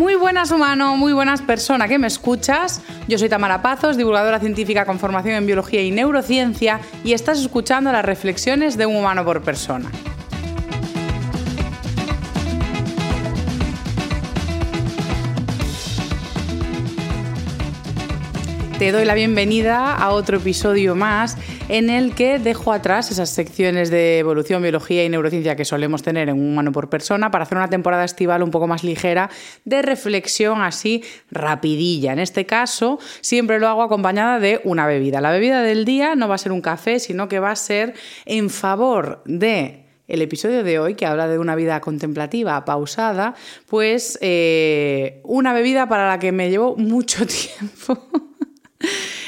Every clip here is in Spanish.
Muy buenas humano, muy buenas persona que me escuchas. Yo soy Tamara Pazos, divulgadora científica con formación en biología y neurociencia y estás escuchando las reflexiones de un humano por persona. Te doy la bienvenida a otro episodio más en el que dejo atrás esas secciones de evolución, biología y neurociencia que solemos tener en un humano por persona para hacer una temporada estival un poco más ligera de reflexión así rapidilla. En este caso siempre lo hago acompañada de una bebida. La bebida del día no va a ser un café, sino que va a ser en favor de el episodio de hoy, que habla de una vida contemplativa, pausada, pues eh, una bebida para la que me llevó mucho tiempo.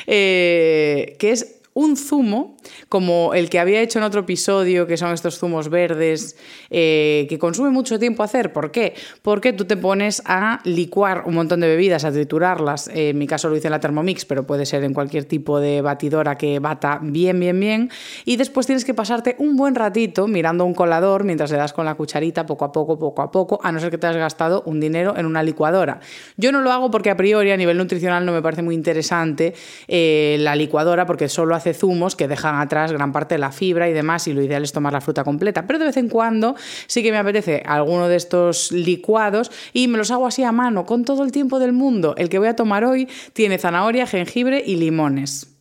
Eh, que es un zumo, como el que había hecho en otro episodio, que son estos zumos verdes, eh, que consume mucho tiempo hacer. ¿Por qué? Porque tú te pones a licuar un montón de bebidas, a triturarlas. en mi caso lo hice en la Thermomix, pero puede ser en cualquier tipo de batidora que bata bien, bien, bien. Y después tienes que pasarte un buen ratito mirando un colador mientras le das con la cucharita poco a poco, poco a poco, a no ser que te has gastado un dinero en una licuadora. Yo no lo hago porque a priori a nivel nutricional no me parece muy interesante eh, la licuadora porque solo hace zumos que dejan atrás gran parte de la fibra y demás, y lo ideal es tomar la fruta completa. Pero de vez en cuando sí que me apetece alguno de estos licuados y me los hago así a mano, con todo el tiempo del mundo. El que voy a tomar hoy tiene zanahoria, jengibre y limones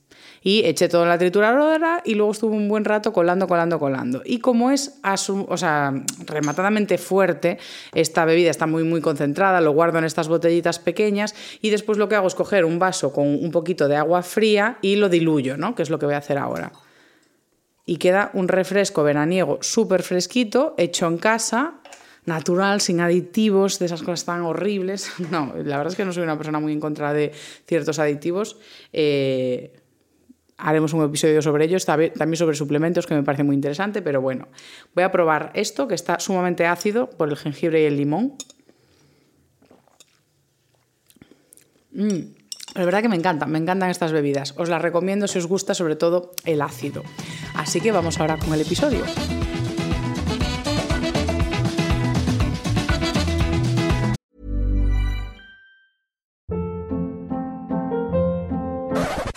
y eché todo en la trituradora y luego estuve un buen rato colando, colando, colando. Y como es o sea, rematadamente fuerte, esta bebida está muy, muy concentrada, lo guardo en estas botellitas pequeñas y después lo que hago es coger un vaso con un poquito de agua fría y lo diluyo, ¿no? que es lo que voy a hahacer ahora. Y queda un refresco veraniego súper fresquito, hecho en casa, natural, sin aditivos, de esas cosas tan horribles. No, la verdad es que no soy una persona muy en contra de ciertos aditivos. Eh, haremos un episodio sobre ellos, también sobre suplementos, que me parece muy interesante, pero bueno, voy a probar esto, que está sumamente ácido por el jengibre y el limón. Mm, la verdad que me encantan, me encantan estas bebidas. Os las recomiendo si os gusta sobre todo el ácido. Así que vamos ahora con el episodio.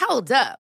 Hold up.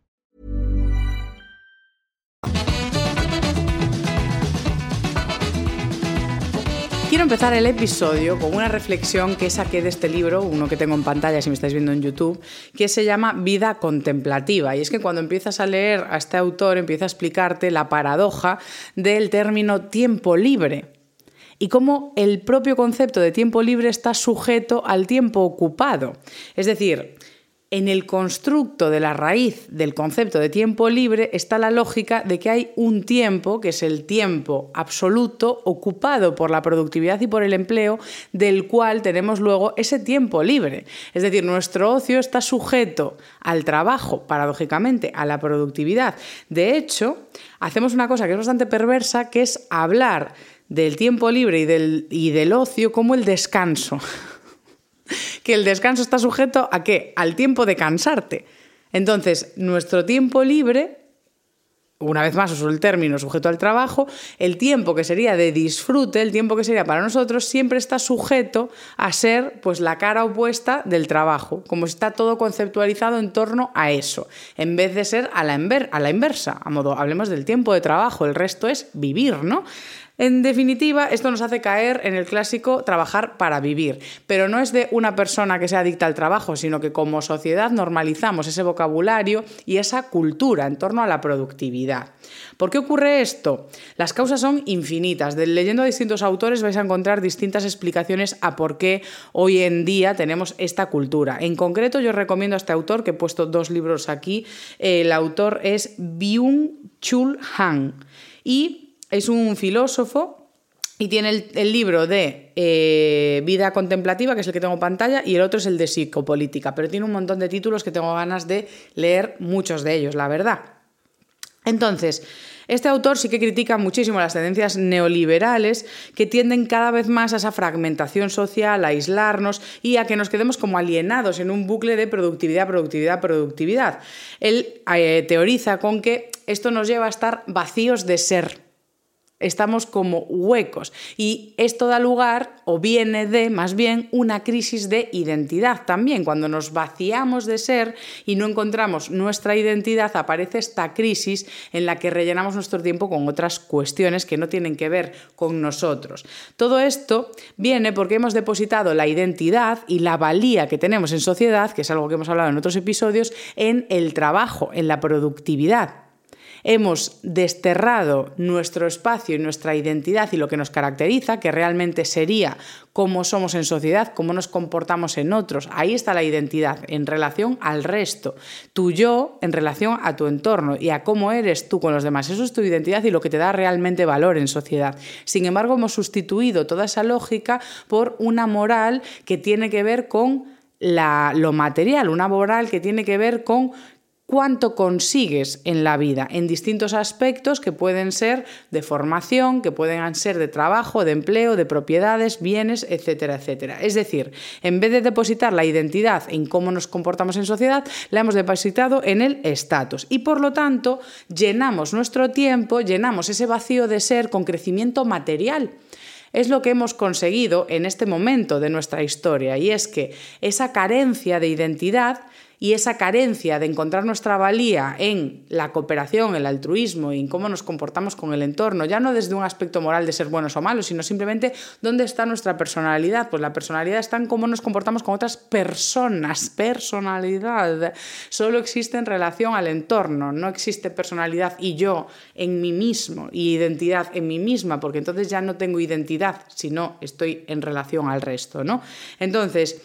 Quiero empezar el episodio con una reflexión que saqué de este libro, uno que tengo en pantalla si me estáis viendo en YouTube, que se llama Vida contemplativa. Y es que cuando empiezas a leer a este autor empieza a explicarte la paradoja del término tiempo libre y cómo el propio concepto de tiempo libre está sujeto al tiempo ocupado. Es decir, en el constructo de la raíz del concepto de tiempo libre está la lógica de que hay un tiempo, que es el tiempo absoluto, ocupado por la productividad y por el empleo, del cual tenemos luego ese tiempo libre. Es decir, nuestro ocio está sujeto al trabajo, paradójicamente, a la productividad. De hecho, hacemos una cosa que es bastante perversa, que es hablar del tiempo libre y del, y del ocio como el descanso que el descanso está sujeto a qué? Al tiempo de cansarte. Entonces, nuestro tiempo libre, una vez más uso el término sujeto al trabajo, el tiempo que sería de disfrute, el tiempo que sería para nosotros, siempre está sujeto a ser pues la cara opuesta del trabajo, como está todo conceptualizado en torno a eso, en vez de ser a la, a la inversa, a modo, hablemos del tiempo de trabajo, el resto es vivir, ¿no? En definitiva, esto nos hace caer en el clásico trabajar para vivir, pero no es de una persona que sea adicta al trabajo, sino que como sociedad normalizamos ese vocabulario y esa cultura en torno a la productividad. ¿Por qué ocurre esto? Las causas son infinitas. De leyendo a distintos autores vais a encontrar distintas explicaciones a por qué hoy en día tenemos esta cultura. En concreto, yo recomiendo a este autor, que he puesto dos libros aquí. El autor es Byung-Chul Han. Y es un filósofo y tiene el, libro de eh, Vida Contemplativa, que es el que tengo en pantalla, y el otro es el de Psicopolítica, pero tiene un montón de títulos que tengo ganas de leer muchos de ellos, la verdad. Entonces, este autor sí que critica muchísimo las tendencias neoliberales que tienden cada vez más a esa fragmentación social, a aislarnos y a que nos quedemos como alienados en un bucle de productividad, productividad, productividad. Él eh, teoriza con que esto nos lleva a estar vacíos de ser estamos como huecos. Y esto da lugar, o viene de, más bien, una crisis de identidad también. Cuando nos vaciamos de ser y no encontramos nuestra identidad, aparece esta crisis en la que rellenamos nuestro tiempo con otras cuestiones que no tienen que ver con nosotros. Todo esto viene porque hemos depositado la identidad y la valía que tenemos en sociedad, que es algo que hemos hablado en otros episodios, en el trabajo, en la productividad hemos desterrado nuestro espacio y nuestra identidad y lo que nos caracteriza, que realmente sería cómo somos en sociedad, cómo nos comportamos en otros. Ahí está la identidad en relación al resto. Tu yo en relación a tu entorno y a cómo eres tú con los demás. Eso es tu identidad y lo que te da realmente valor en sociedad. Sin embargo, hemos sustituido toda esa lógica por una moral que tiene que ver con lo material, una moral que tiene que ver con cuánto consigues en la vida en distintos aspectos que pueden ser de formación, que pueden ser de trabajo, de empleo, de propiedades, bienes, etcétera, etcétera. Es decir, en vez de depositar la identidad en cómo nos comportamos en sociedad, la hemos depositado en el estatus y por lo tanto llenamos nuestro tiempo, llenamos ese vacío de ser con crecimiento material es lo que hemos conseguido en este momento de nuestra historia y es que esa carencia de identidad y esa carencia de encontrar nuestra valía en la cooperación, el altruismo y en cómo nos comportamos con el entorno, ya no desde un aspecto moral de ser buenos o malos, sino simplemente dónde está nuestra personalidad. Pues la personalidad está en cómo nos comportamos con otras personas. Personalidad solo existe en relación al entorno, no existe personalidad y yo en mí mismo y identidad en mí misma, porque entonces ya no tengo identidad, sino estoy en relación al resto, ¿no? Entonces,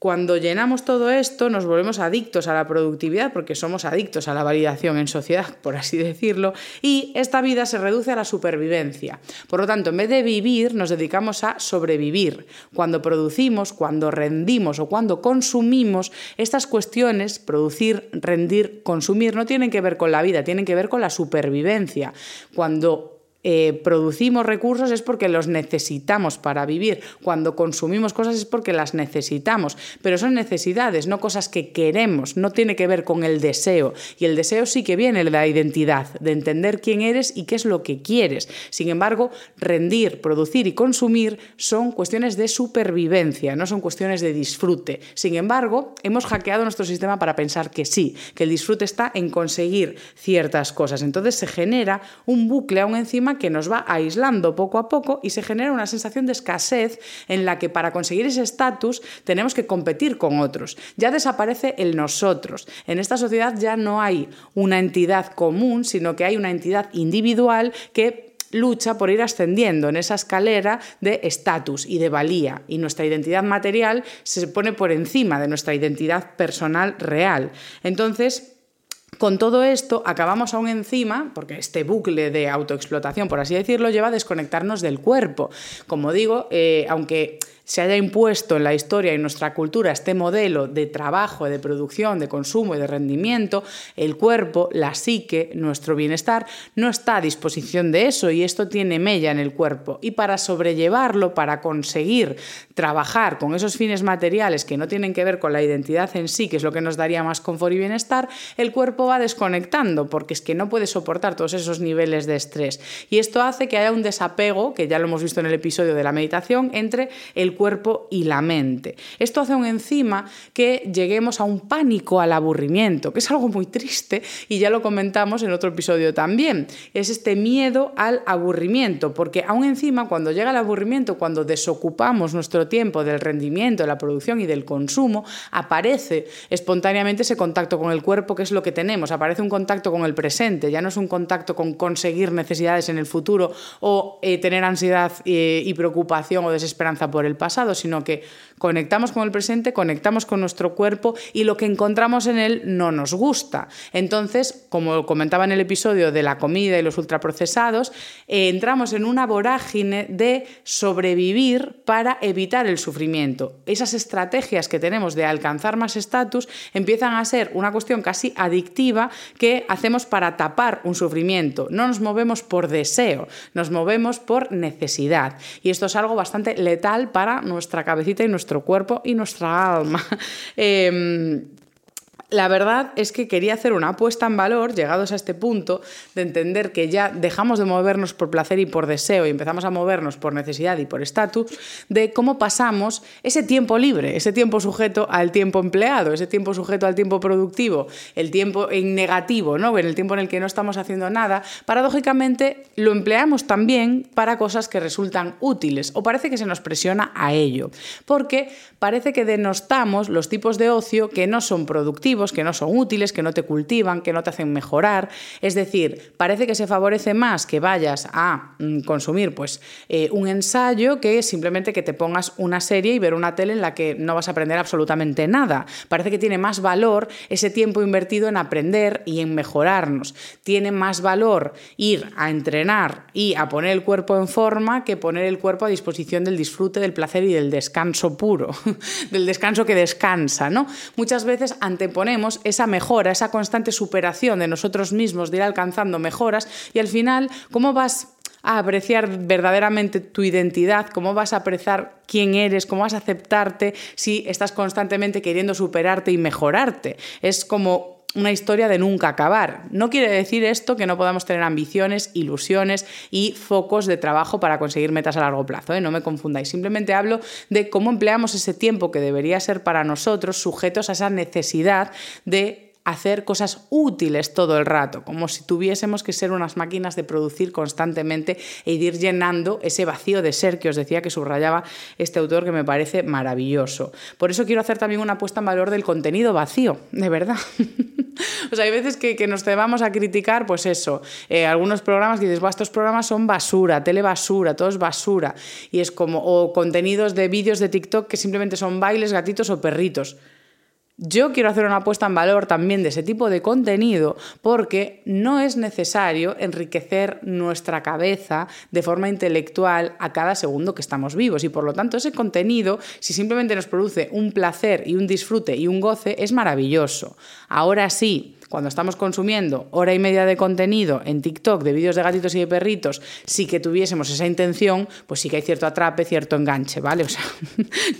cuando llenamos todo esto, nos volvemos adictos a la productividad, porque somos adictos a la validación en sociedad, por así decirlo, y esta vida se reduce a la supervivencia. Por lo tanto, en vez de vivir, nos dedicamos a sobrevivir. Cuando producimos, cuando rendimos o cuando consumimos, estas cuestiones, producir, rendir, consumir, no tienen que ver con la vida, tienen que ver con la supervivencia. Cuando eh, producimos recursos es porque los necesitamos para vivir. Cuando consumimos cosas es porque las necesitamos. Pero son necesidades, no cosas que queremos. No tiene que ver con el deseo. Y el deseo sí que viene de la identidad, de entender quién eres y qué es lo que quieres. Sin embargo, rendir, producir y consumir son cuestiones de supervivencia, no son cuestiones de disfrute. Sin embargo, hemos hackeado nuestro sistema para pensar que sí, que el disfrute está en conseguir ciertas cosas. Entonces se genera un bucle aún encima que nos va aislando poco a poco y se genera una sensación de escasez en la que para conseguir ese estatus tenemos que competir con otros. Ya desaparece el nosotros. En esta sociedad ya no hay una entidad común, sino que hay una entidad individual que lucha por ir ascendiendo en esa escalera de estatus y de valía y nuestra identidad material se pone por encima de nuestra identidad personal real. Entonces, con todo esto, acabamos aún encima, porque este bucle de autoexplotación, por así decirlo, lleva a desconectarnos del cuerpo. Como digo, eh, aunque se haya impuesto en la historia y en nuestra cultura este modelo de trabajo, de producción, de consumo y de rendimiento, el cuerpo, la psique, nuestro bienestar, no está a disposición de eso y esto tiene mella en el cuerpo. Y para sobrellevarlo, para conseguir trabajar con esos fines materiales que no tienen que ver con la identidad en sí, que es lo que nos daría más confort y bienestar, el cuerpo va desconectando porque es que no puede soportar todos esos niveles de estrés. Y esto hace que haya un desapego, que ya lo hemos visto en el episodio de la meditación, entre el cuerpo y la mente. Esto hace un encima que lleguemos a un pánico al aburrimiento, que es algo muy triste y ya lo comentamos en otro episodio también. Es este miedo al aburrimiento, porque aún encima cuando llega el aburrimiento, cuando desocupamos nuestro tiempo del rendimiento, de la producción y del consumo, aparece espontáneamente ese contacto con el cuerpo, que es lo que tenemos, aparece un contacto con el presente, ya no es un contacto con conseguir necesidades en el futuro o eh, tener ansiedad eh, y preocupación o desesperanza por el pasado sino que conectamos con el presente, conectamos con nuestro cuerpo y lo que encontramos en él no nos gusta. Entonces, como comentaba en el episodio de la comida y los ultraprocesados, eh, entramos en una vorágine de sobrevivir para evitar el sufrimiento. Esas estrategias que tenemos de alcanzar más estatus empiezan a ser una cuestión casi adictiva que hacemos para tapar un sufrimiento. No nos movemos por deseo, nos movemos por necesidad. Y esto es algo bastante letal para nuestra cabecita y nuestro cuerpo y nuestra alma. Em, la verdad es que quería hacer una apuesta en valor, llegados a este punto, de entender que ya dejamos de movernos por placer y por deseo y empezamos a movernos por necesidad y por estatus, de cómo pasamos ese tiempo libre, ese tiempo sujeto al tiempo empleado, ese tiempo sujeto al tiempo productivo, el tiempo en negativo, ¿no? en el tiempo en el que no estamos haciendo nada, paradójicamente lo empleamos también para cosas que resultan útiles o parece que se nos presiona a ello, porque parece que denostamos los tipos de ocio que no son productivos, que no son útiles, que no te cultivan, que no te hacen mejorar. Es decir, parece que se favorece más que vayas a mm, consumir pues, eh, un ensayo que simplemente que te pongas una serie y ver una tele en la que no vas a aprender absolutamente nada. Parece que tiene más valor ese tiempo invertido en aprender y en mejorarnos. Tiene más valor ir a entrenar y a poner el cuerpo en forma que poner el cuerpo a disposición del disfrute, del placer y del descanso puro, del descanso que descansa. ¿no? Muchas veces esa mejora, esa constante superación de nosotros mismos, de ir alcanzando mejoras y al final, ¿cómo vas a apreciar verdaderamente tu identidad, cómo vas a apreciar quién eres, cómo vas a aceptarte si estás constantemente queriendo superarte y mejorarte. Es como una historia de nunca acabar. No quiere decir esto que no podamos tener ambiciones, ilusiones y focos de trabajo para conseguir metas a largo plazo, ¿eh? no me confundáis. Simplemente hablo de cómo empleamos ese tiempo que debería ser para nosotros sujetos a esa necesidad de hacer cosas útiles todo el rato, como si tuviésemos que ser unas máquinas de producir constantemente e ir llenando ese vacío de ser que os decía que subrayaba este autor que me parece maravilloso. Por eso quiero hacer también una puesta en valor del contenido vacío, de verdad. o sea, hay veces que, nos vamos a criticar, pues eso, eh, algunos programas que dices, estos programas son basura, tele basura, todo es basura. Y es como, o contenidos de vídeos de TikTok que simplemente son bailes, gatitos o perritos. Yo quiero hacer una apuesta en valor también de ese tipo de contenido porque no es necesario enriquecer nuestra cabeza de forma intelectual a cada segundo que estamos vivos y por lo tanto ese contenido, si simplemente nos produce un placer y un disfrute y un goce, es maravilloso. Ahora sí, cuando estamos consumiendo hora y media de contenido en TikTok de vídeos de gatitos y de perritos, si que tuviésemos esa intención, pues sí que hay cierto atrape, cierto enganche, ¿vale? O sea,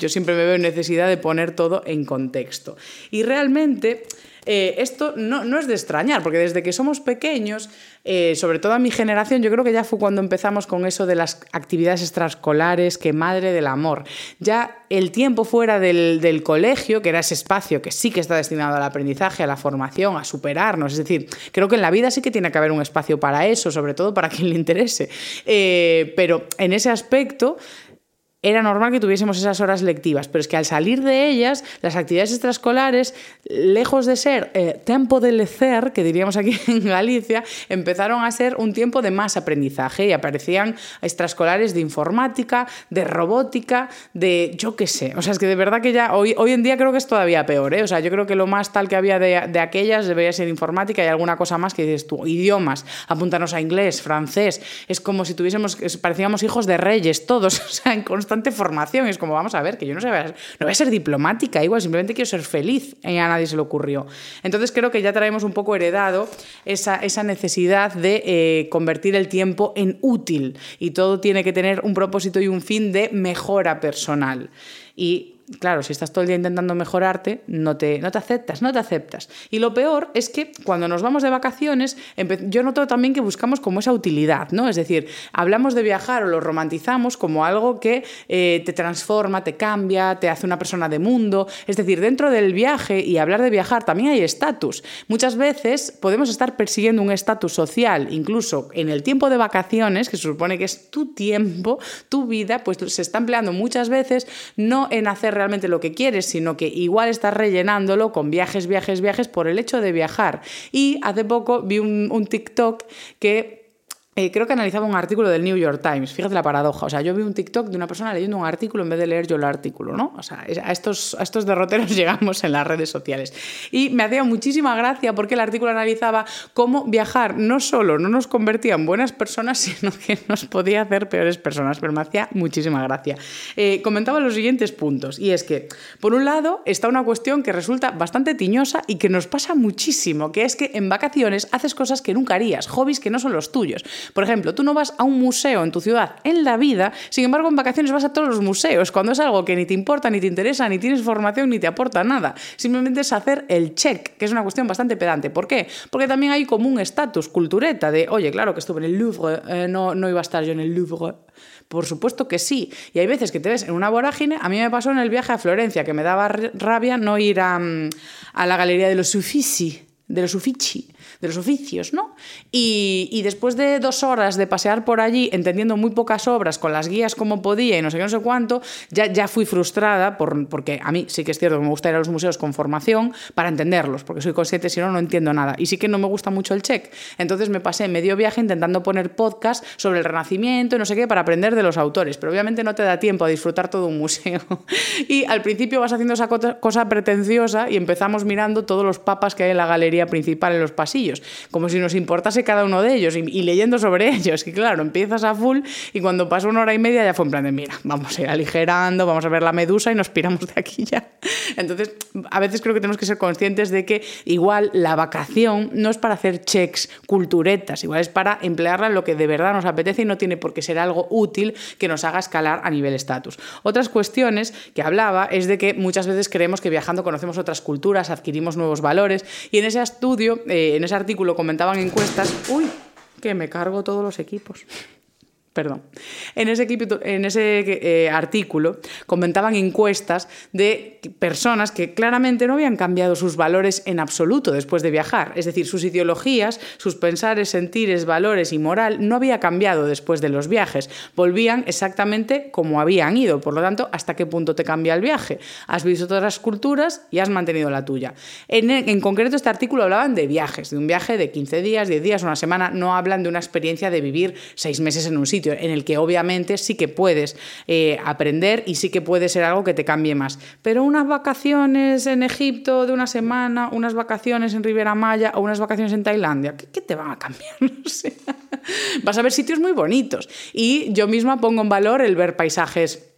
yo siempre me veo en necesidad de poner todo en contexto. Y realmente eh, esto no, no, es de extrañar, porque desde que somos pequeños, eh, sobre todo a mi generación, yo creo que ya fue cuando empezamos con eso de las actividades extraescolares, que madre del amor. Ya el tiempo fuera del, del, colegio, que era ese espacio que sí que está destinado al aprendizaje, a la formación, a superarnos, es decir, creo que en la vida sí que tiene que haber un espacio para eso, sobre todo para quien le interese. Eh, pero en ese aspecto era normal que tuviésemos esas horas lectivas, pero es que al salir de ellas, las actividades extraescolares, lejos de ser eh, tiempo de lecer, que diríamos aquí en Galicia, empezaron a ser un tiempo de más aprendizaje y aparecían extraescolares de informática, de robótica, de yo qué sé. O sea, es que de verdad que ya hoy, hoy en día creo que es todavía peor. ¿eh? O sea, yo creo que lo más tal que había de, de aquellas debería ser informática y alguna cosa más que dices tú, idiomas, apuntarnos a inglés, francés. Es como si tuviésemos, parecíamos hijos de reyes todos, o sea, en formación. Y es como, vamos a ver, que yo no, sé, no voy a ser diplomática, igual, simplemente quiero ser feliz. Y a nadie se le ocurrió. Entonces creo que ya traemos un poco heredado esa, esa necesidad de eh, convertir el tiempo en útil. Y todo tiene que tener un propósito y un fin de mejora personal. Y claro, si estás todo el día intentando mejorarte, no te, no te aceptas, no te aceptas. Y lo peor es que cuando nos vamos de vacaciones, yo noto también que buscamos como esa utilidad, ¿no? Es decir, hablamos de viajar o lo romantizamos como algo que eh, te transforma, te cambia, te hace una persona de mundo. Es decir, dentro del viaje y hablar de viajar también hay estatus. Muchas veces podemos estar persiguiendo un estatus social, incluso en el tiempo de vacaciones, que se supone que es tu tiempo, tu vida, pues se está empleando muchas veces no en hacer realmente lo que quieres, sino que igual estás rellenándolo con viajes, viajes, viajes por el hecho de viajar. Y hace poco vi un, un TikTok que eh, creo que analizaba un artículo del New York Times. Fíjate la paradoja. O sea, yo vi un TikTok de una persona leyendo un artículo en vez de leer yo el artículo, ¿no? O sea, a estos, a estos derroteros llegamos en las redes sociales. Y me hacía muchísima gracia porque el artículo analizaba cómo viajar no solo no nos convertía en buenas personas, sino que nos podía hacer peores personas. Pero me hacía muchísima gracia. Eh, comentaba los siguientes puntos. Y es que, por un lado, está una cuestión que resulta bastante tiñosa y que nos pasa muchísimo, que es que en vacaciones haces cosas que nunca harías, hobbies que no son los tuyos. Por ejemplo, tú no vas a un museo en tu ciudad en la vida, sin embargo en vacaciones vas a todos los museos, cuando es algo que ni te importa, ni te interesa, ni tienes formación, ni te aporta nada. Simplemente es hacer el check, que es una cuestión bastante pedante. ¿Por qué? Porque también hay como un estatus cultureta de, oye, claro que estuve en el Louvre, eh, no, no iba a estar yo en el Louvre. Por supuesto que sí. Y hay veces que te ves en una vorágine. A mí me pasó en el viaje a Florencia, que me daba rabia no ir a, mm, a la Galería de los Uffizi, de los Uffizi de los oficios, ¿no? Y, después de dos horas de pasear por allí, entendiendo muy pocas obras, con las guías como podía y no sé qué, no sé cuánto, ya, ya fui frustrada por, porque a mí sí que es cierto que me gusta ir a los museos con formación para entenderlos, porque soy consciente, si no, no entiendo nada. Y sí que no me gusta mucho el check. Entonces me pasé medio viaje intentando poner podcast sobre el Renacimiento y no sé qué para aprender de los autores, pero obviamente no te da tiempo a disfrutar todo un museo. y al principio vas haciendo esa cosa pretenciosa y empezamos mirando todos los papas que hay en la galería principal en los como si nos importase cada uno de ellos y, leyendo sobre ellos. Y claro, empiezas a full y cuando pasa una hora y media ya fue en plan de, mira, vamos a ir aligerando, vamos a ver la medusa y nos piramos de aquí ya. Entonces, a veces creo que tenemos que ser conscientes de que igual la vacación no es para hacer checks, culturetas, igual es para emplearla en lo que de verdad nos apetece y no tiene por qué ser algo útil que nos haga escalar a nivel estatus. Otras cuestiones que hablaba es de que muchas veces creemos que viajando conocemos otras culturas, adquirimos nuevos valores y en ese estudio, eh, en ese artículo comentaban encuestas, uy, que me cargo todos los equipos perdón, en ese, eh, artículo comentaban encuestas de personas que claramente no habían cambiado sus valores en absoluto después de viajar. Es decir, sus ideologías, sus pensares, sentires, valores y moral no había cambiado después de los viajes. Volvían exactamente como habían ido. Por lo tanto, ¿hasta qué punto te cambia el viaje? Has visto todas las culturas y has mantenido la tuya. En, en concreto, este artículo hablaban de viajes, de un viaje de 15 días, 10 días, una semana. No hablan de una experiencia de vivir seis meses en un sitio en el que obviamente sí que puedes eh, aprender y sí que puede ser algo que te cambie más. Pero unas vacaciones en Egipto de una semana, unas vacaciones en Ribera Maya o unas vacaciones en Tailandia, ¿qué, te van a cambiar? Vas a ver sitios muy bonitos. Y yo misma pongo en valor el ver paisajes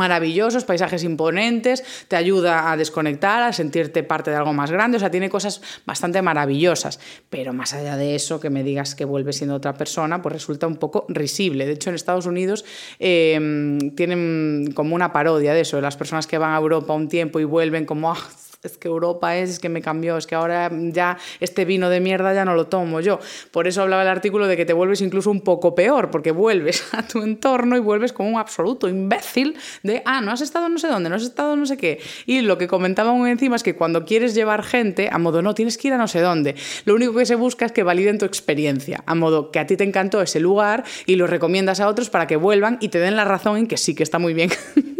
maravillosos, paisajes imponentes, te ayuda a desconectar, a sentirte parte de algo más grande, o sea, tiene cosas bastante maravillosas, pero más allá de eso, que me digas que vuelves siendo otra persona, pues resulta un poco risible. De hecho, en Estados Unidos em, tienen como una parodia de eso, de las personas que van a Europa un tiempo y vuelven como... Ah, es que Europa es, es que me cambió, es que ahora ya este vino de mierda ya no lo tomo yo. Por eso hablaba el artículo de que te vuelves incluso un poco peor, porque vuelves a tu entorno y vuelves como un absoluto imbécil de, ah, no has estado no sé dónde, no has estado no sé qué. Y lo que comentaba muy encima es que cuando quieres llevar gente, a modo, no, tienes que ir a no sé dónde, lo único que se busca es que validen tu experiencia, a modo que a ti te encantó ese lugar y lo recomiendas a otros para que vuelvan y te den la razón en que sí, que está muy bien.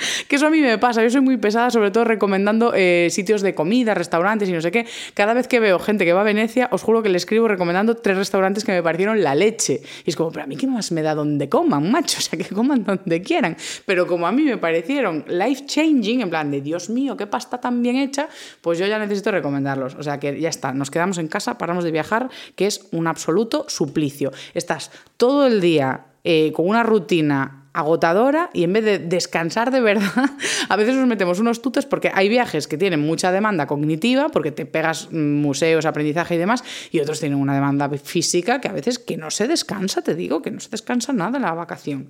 Que eso a mí me pasa, yo soy muy pesada, sobre todo recomendando eh, sitios de comida, restaurantes y no sé qué. Cada vez que veo gente que va a Venecia, os juro que le escribo recomendando tres restaurantes que me parecieron la leche. Y es como, pero a mí qué más me da donde coman, macho, o sea, que coman donde quieran. Pero como a mí me parecieron life changing, en plan de Dios mío, qué pasta tan bien hecha, pues yo ya necesito recomendarlos. O sea, que ya está, nos quedamos en casa, paramos de viajar, que es un absoluto suplicio. Estás todo el día eh, con una rutina agotadora y en vez de descansar de verdad, a veces nos metemos unos tutes porque hay viajes que tienen mucha demanda cognitiva, porque te pegas museos, aprendizaje y demás, y otros tienen una demanda física que a veces que no se descansa, te digo, que no se descansa nada en la vacación.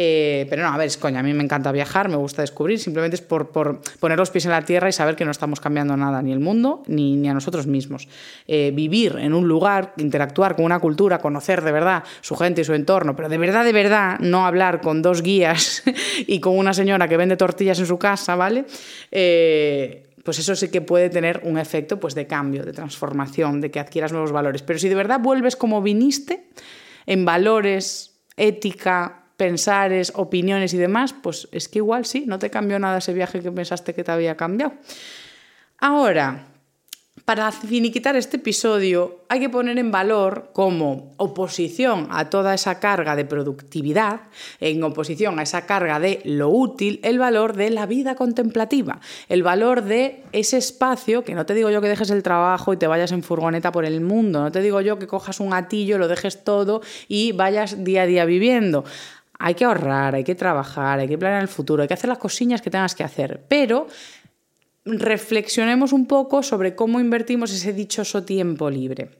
Eh, pero no, a ver, es coña, a mí me encanta viajar, me gusta descubrir, simplemente es por, poner los pies en la tierra y saber que no estamos cambiando nada, ni el mundo, ni, ni a nosotros mismos. Eh, vivir en un lugar, interactuar con una cultura, conocer de verdad su gente y su entorno, pero de verdad, de verdad, no hablar con dos guías y con una señora que vende tortillas en su casa, ¿vale? Eh, pues eso sí que puede tener un efecto pues, de cambio, de transformación, de que adquieras nuevos valores. Pero si de verdad vuelves como viniste, en valores, ética, pensares, opiniones y demás, pues es que igual sí, no te cambió nada ese viaje que pensaste que te había cambiado. Ahora, para finiquitar este episodio hay que poner en valor como oposición a toda esa carga de productividad, en oposición a esa carga de lo útil, el valor de la vida contemplativa, el valor de ese espacio, que no te digo yo que dejes el trabajo y te vayas en furgoneta por el mundo, no te digo yo que cojas un gatillo, lo dejes todo y vayas día a día viviendo hay que ahorrar, hay que trabajar, hay que planear el futuro, hay que hacer las cosillas que tengas que hacer, pero reflexionemos un poco sobre cómo invertimos ese dichoso tiempo libre.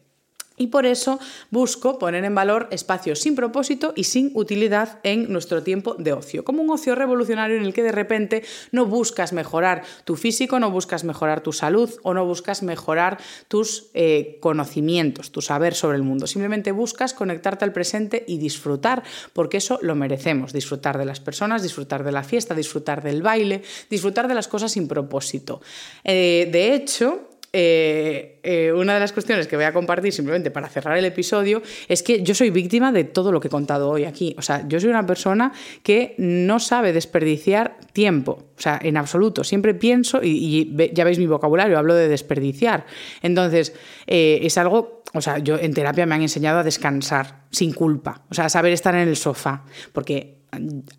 Y por eso busco poner en valor espacios sin propósito y sin utilidad en nuestro tiempo de ocio, como un ocio revolucionario en el que de repente no buscas mejorar tu físico, no buscas mejorar tu salud o no buscas mejorar tus eh, conocimientos, tu saber sobre el mundo. Simplemente buscas conectarte al presente y disfrutar, porque eso lo merecemos, disfrutar de las personas, disfrutar de la fiesta, disfrutar del baile, disfrutar de las cosas sin propósito. Eh, de hecho, eh, eh, una de las cuestiones que voy a compartir simplemente para cerrar el episodio es que yo soy víctima de todo lo que he contado hoy aquí. O sea, yo soy una persona que no sabe desperdiciar tiempo. O sea, en absoluto. Siempre pienso, y, ya veis mi vocabulario, hablo de desperdiciar. Entonces, eh, es algo, o sea, yo en terapia me han enseñado a descansar sin culpa. O sea, saber estar en el sofá. Porque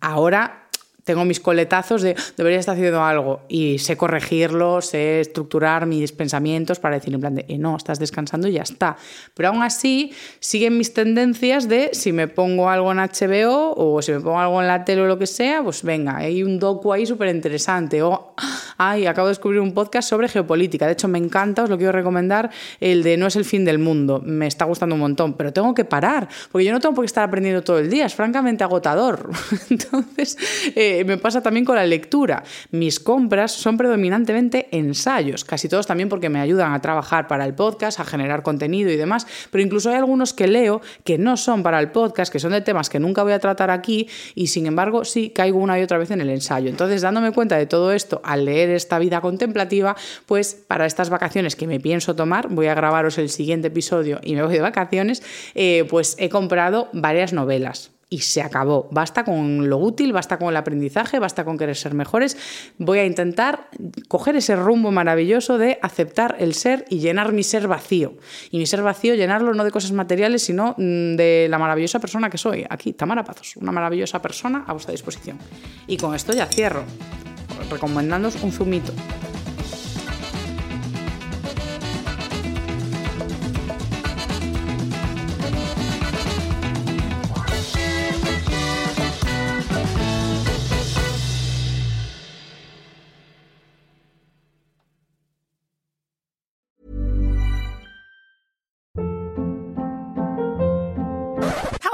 ahora tengo mis coletazos de debería estar haciendo algo y sé corregirlo, sé estructurar mis pensamientos para decir en plan de eh, no, estás descansando y ya está. Pero aún así siguen mis tendencias de si me pongo algo en HBO o si me pongo algo en la tele o lo que sea, pues venga, hay un docu ahí súper interesante. O, ay, acabo de descubrir un podcast sobre geopolítica. De hecho, me encanta, os lo quiero recomendar, el de No es el fin del mundo. Me está gustando un montón, pero tengo que parar, porque yo no tengo por qué estar aprendiendo todo el día, es francamente agotador. Entonces, eh, me pasa también con la lectura. Mis compras son predominantemente ensayos, casi todos también porque me ayudan a trabajar para el podcast, a generar contenido y demás, pero incluso hay algunos que leo que no son para el podcast, que son de temas que nunca voy a tratar aquí y sin embargo sí caigo una y otra vez en el ensayo. Entonces, dándome cuenta de todo esto al leer esta vida contemplativa, pues para estas vacaciones que me pienso tomar, voy a grabaros el siguiente episodio y me voy de vacaciones, eh, pues he comprado varias novelas y se acabó. Basta con lo útil, basta con el aprendizaje, basta con querer ser mejores. Voy a intentar coger ese rumbo maravilloso de aceptar el ser y llenar mi ser vacío. Y mi ser vacío, llenarlo no de cosas materiales, sino mm, de la maravillosa persona que soy. Aquí, Tamara Pazos, una maravillosa persona a vuestra disposición. Y con esto ya cierro, recomendándoos un zumito.